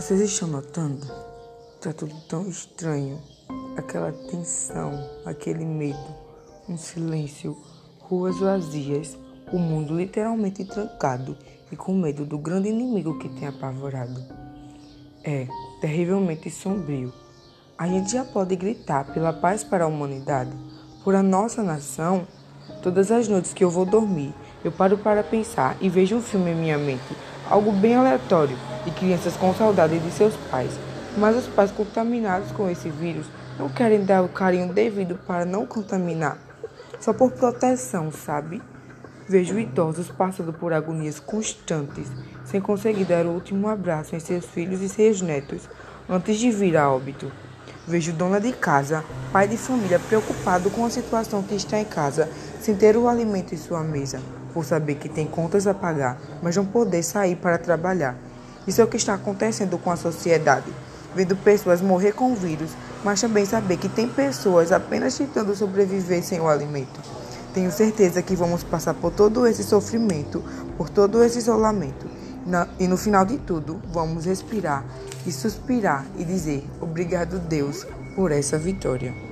Vocês estão notando? Tá tudo tão estranho. Aquela tensão, aquele medo, um silêncio, ruas vazias, o mundo literalmente trancado e com medo do grande inimigo que tem apavorado. É terrivelmente sombrio. A gente já pode gritar pela paz para a humanidade, por a nossa nação. Todas as noites que eu vou dormir, eu paro para pensar e vejo um filme em minha mente, algo bem aleatório, de crianças com saudade de seus pais. Mas os pais contaminados com esse vírus não querem dar o carinho devido para não contaminar, só por proteção, sabe? Vejo idosos passando por agonias constantes, sem conseguir dar o último abraço em seus filhos e seus netos, antes de vir a óbito. Vejo dona de casa, pai de família preocupado com a situação que está em casa, sem ter o alimento em sua mesa, por saber que tem contas a pagar, mas não poder sair para trabalhar. Isso é o que está acontecendo com a sociedade. Vendo pessoas morrer com o vírus, mas também saber que tem pessoas apenas tentando sobreviver sem o alimento. Tenho certeza que vamos passar por todo esse sofrimento, por todo esse isolamento. E no final de tudo, vamos respirar e suspirar e dizer obrigado, Deus, por essa vitória.